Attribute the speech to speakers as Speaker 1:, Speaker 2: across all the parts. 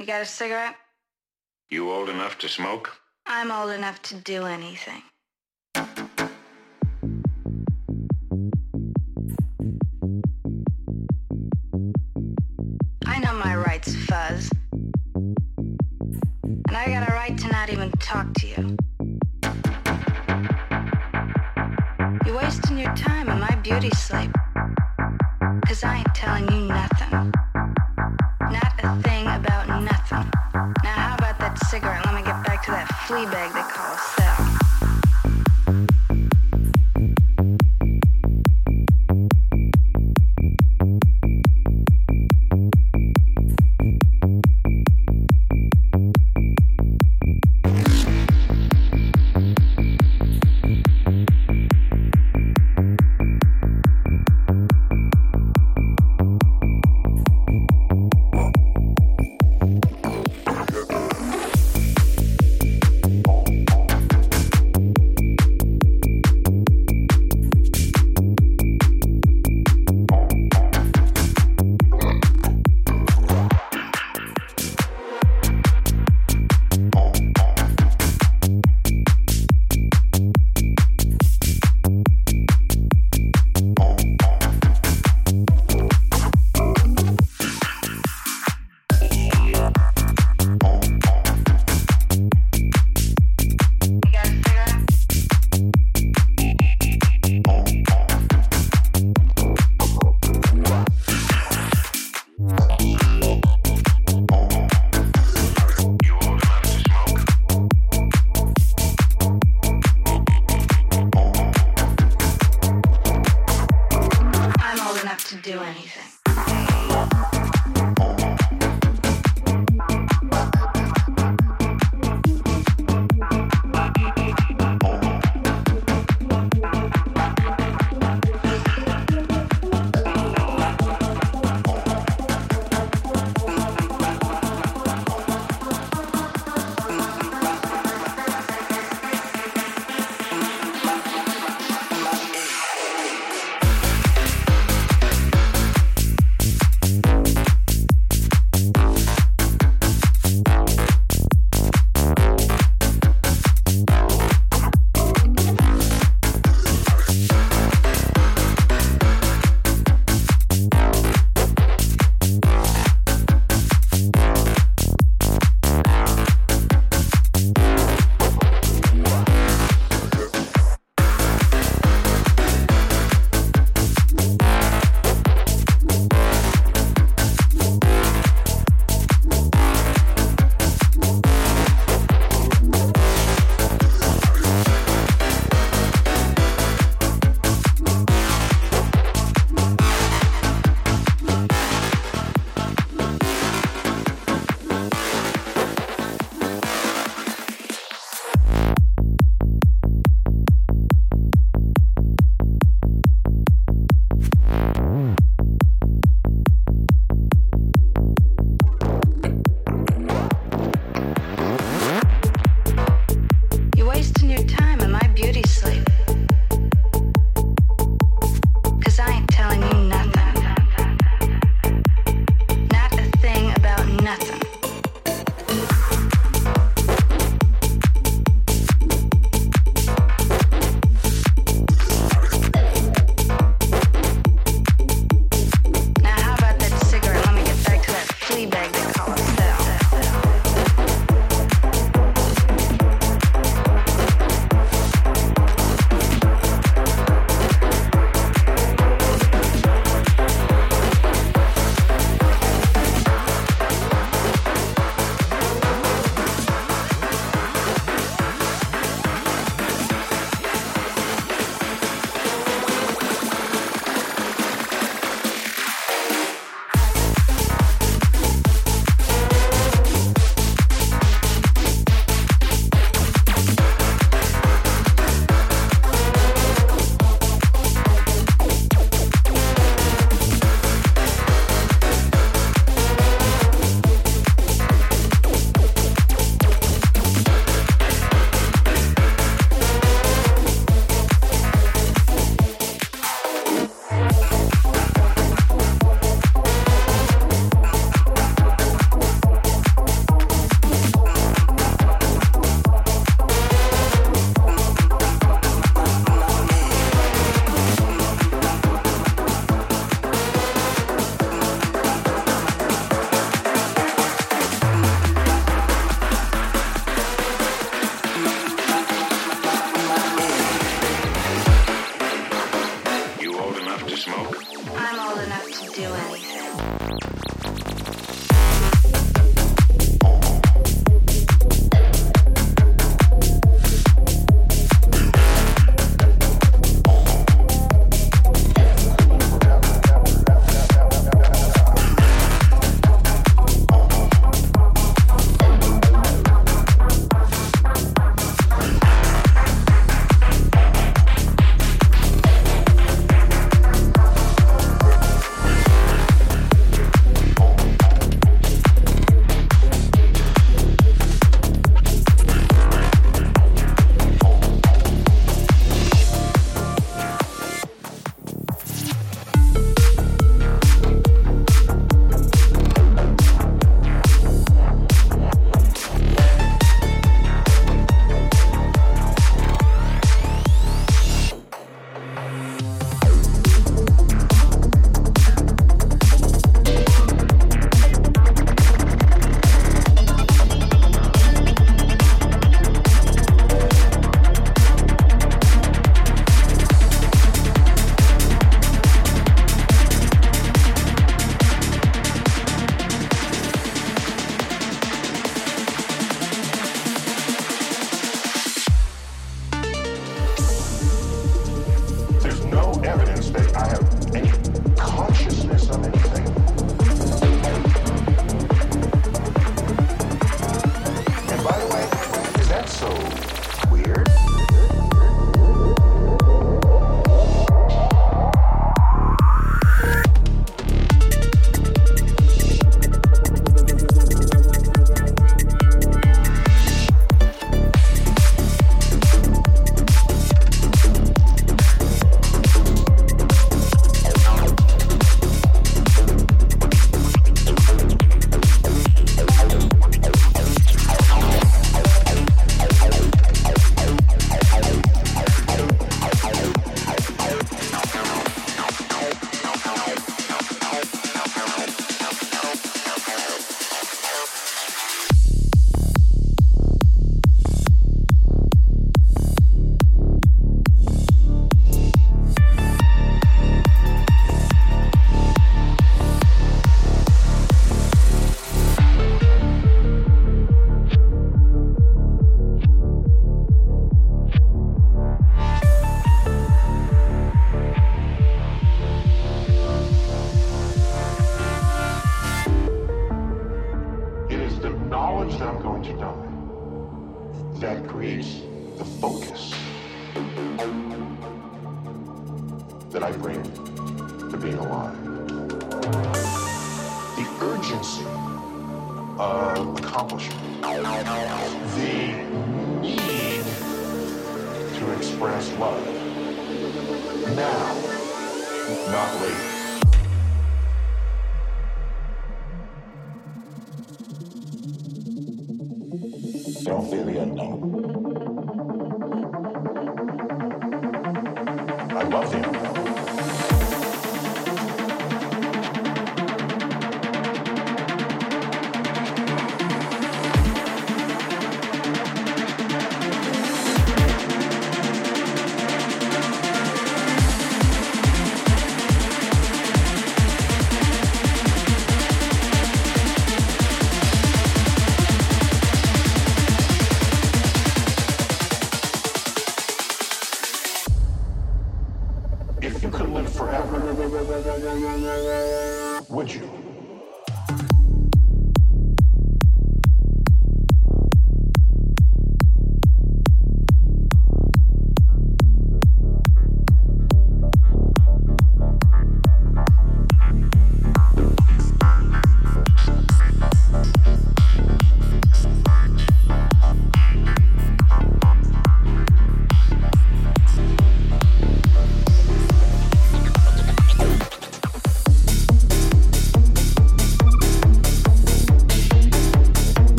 Speaker 1: You got a cigarette?
Speaker 2: You old enough to smoke?
Speaker 1: I'm old enough to do anything. I know my rights, Fuzz. And I got a right to not even talk to you. You're wasting your time in my beauty sleep. Cause I ain't telling you nothing. Back
Speaker 3: have
Speaker 4: to
Speaker 5: do anything.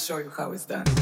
Speaker 6: Show you how it's done.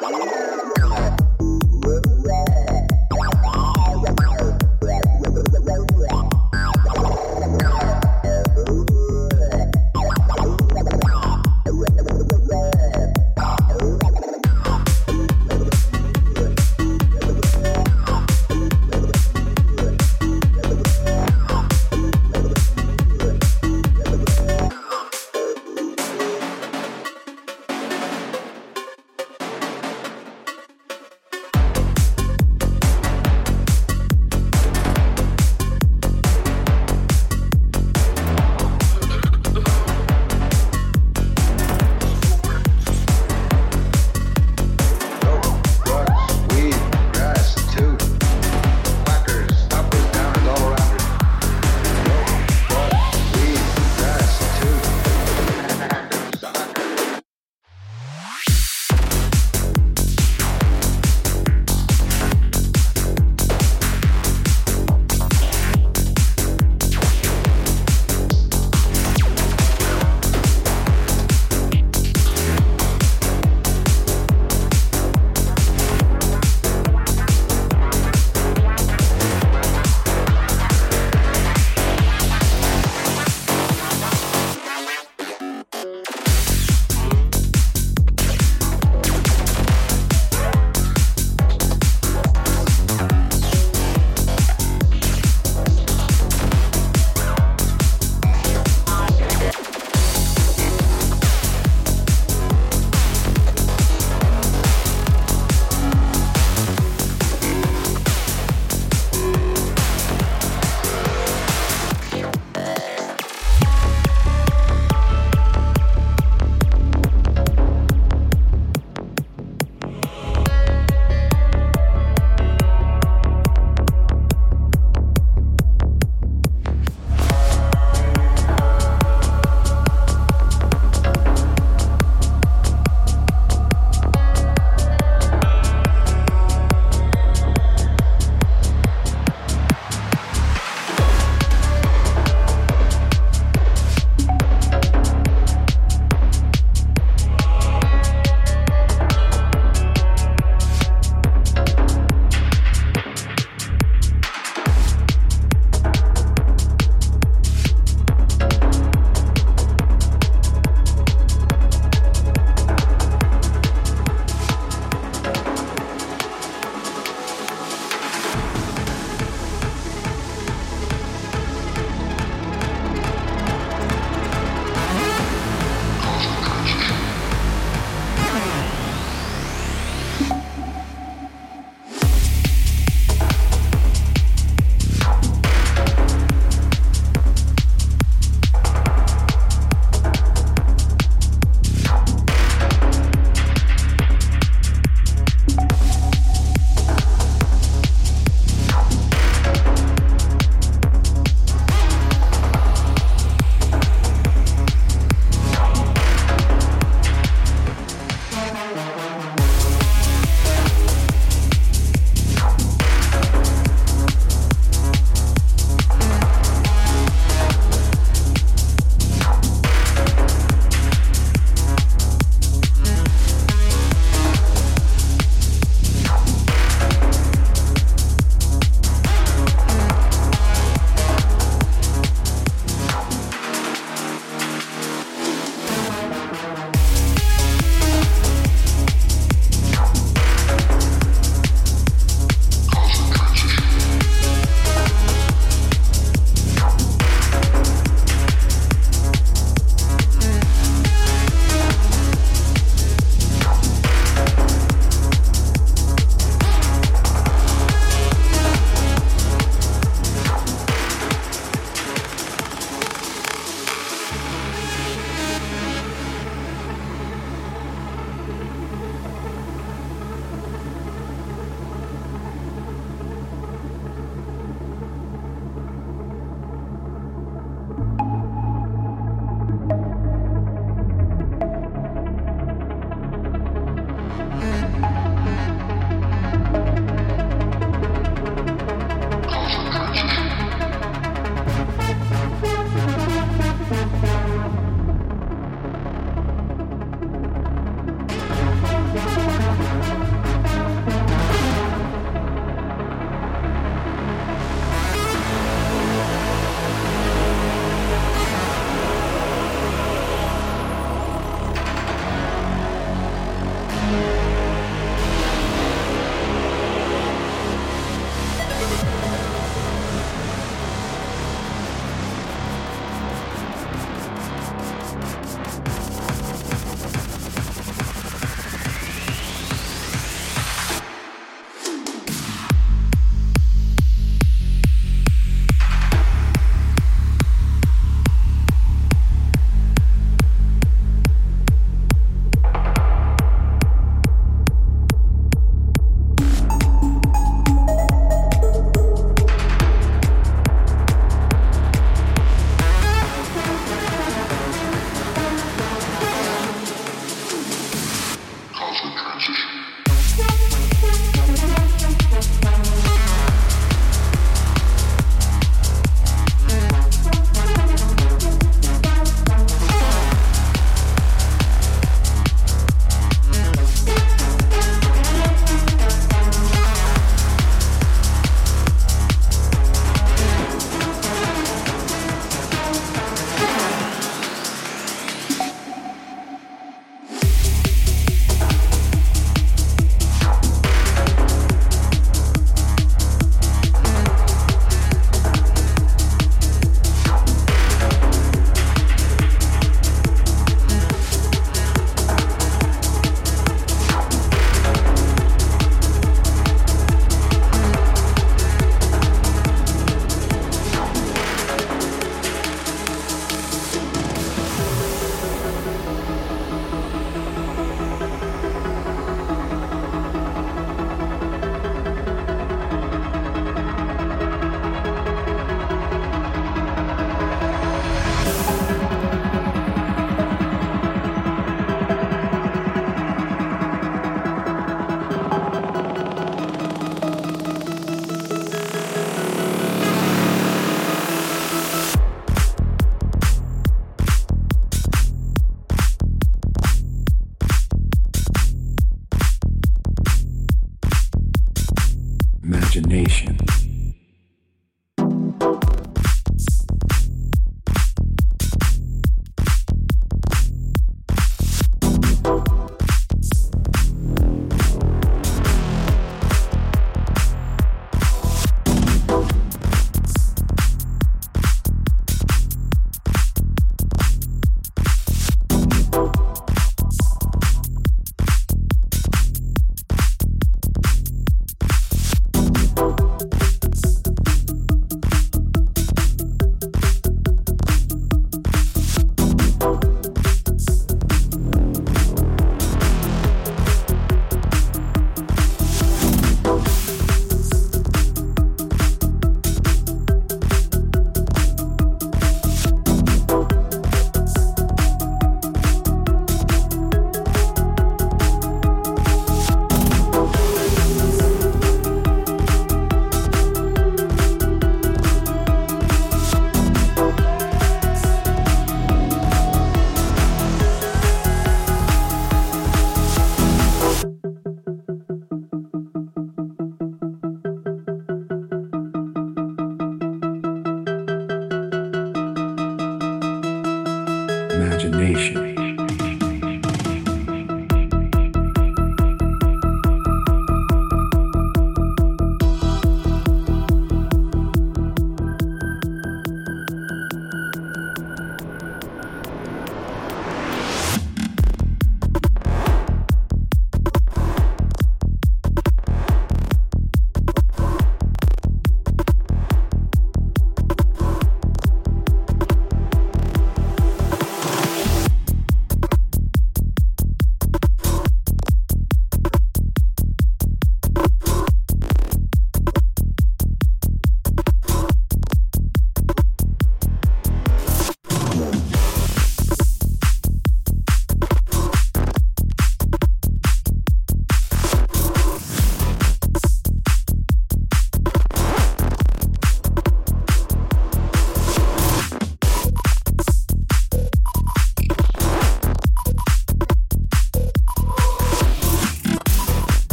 Speaker 6: Thank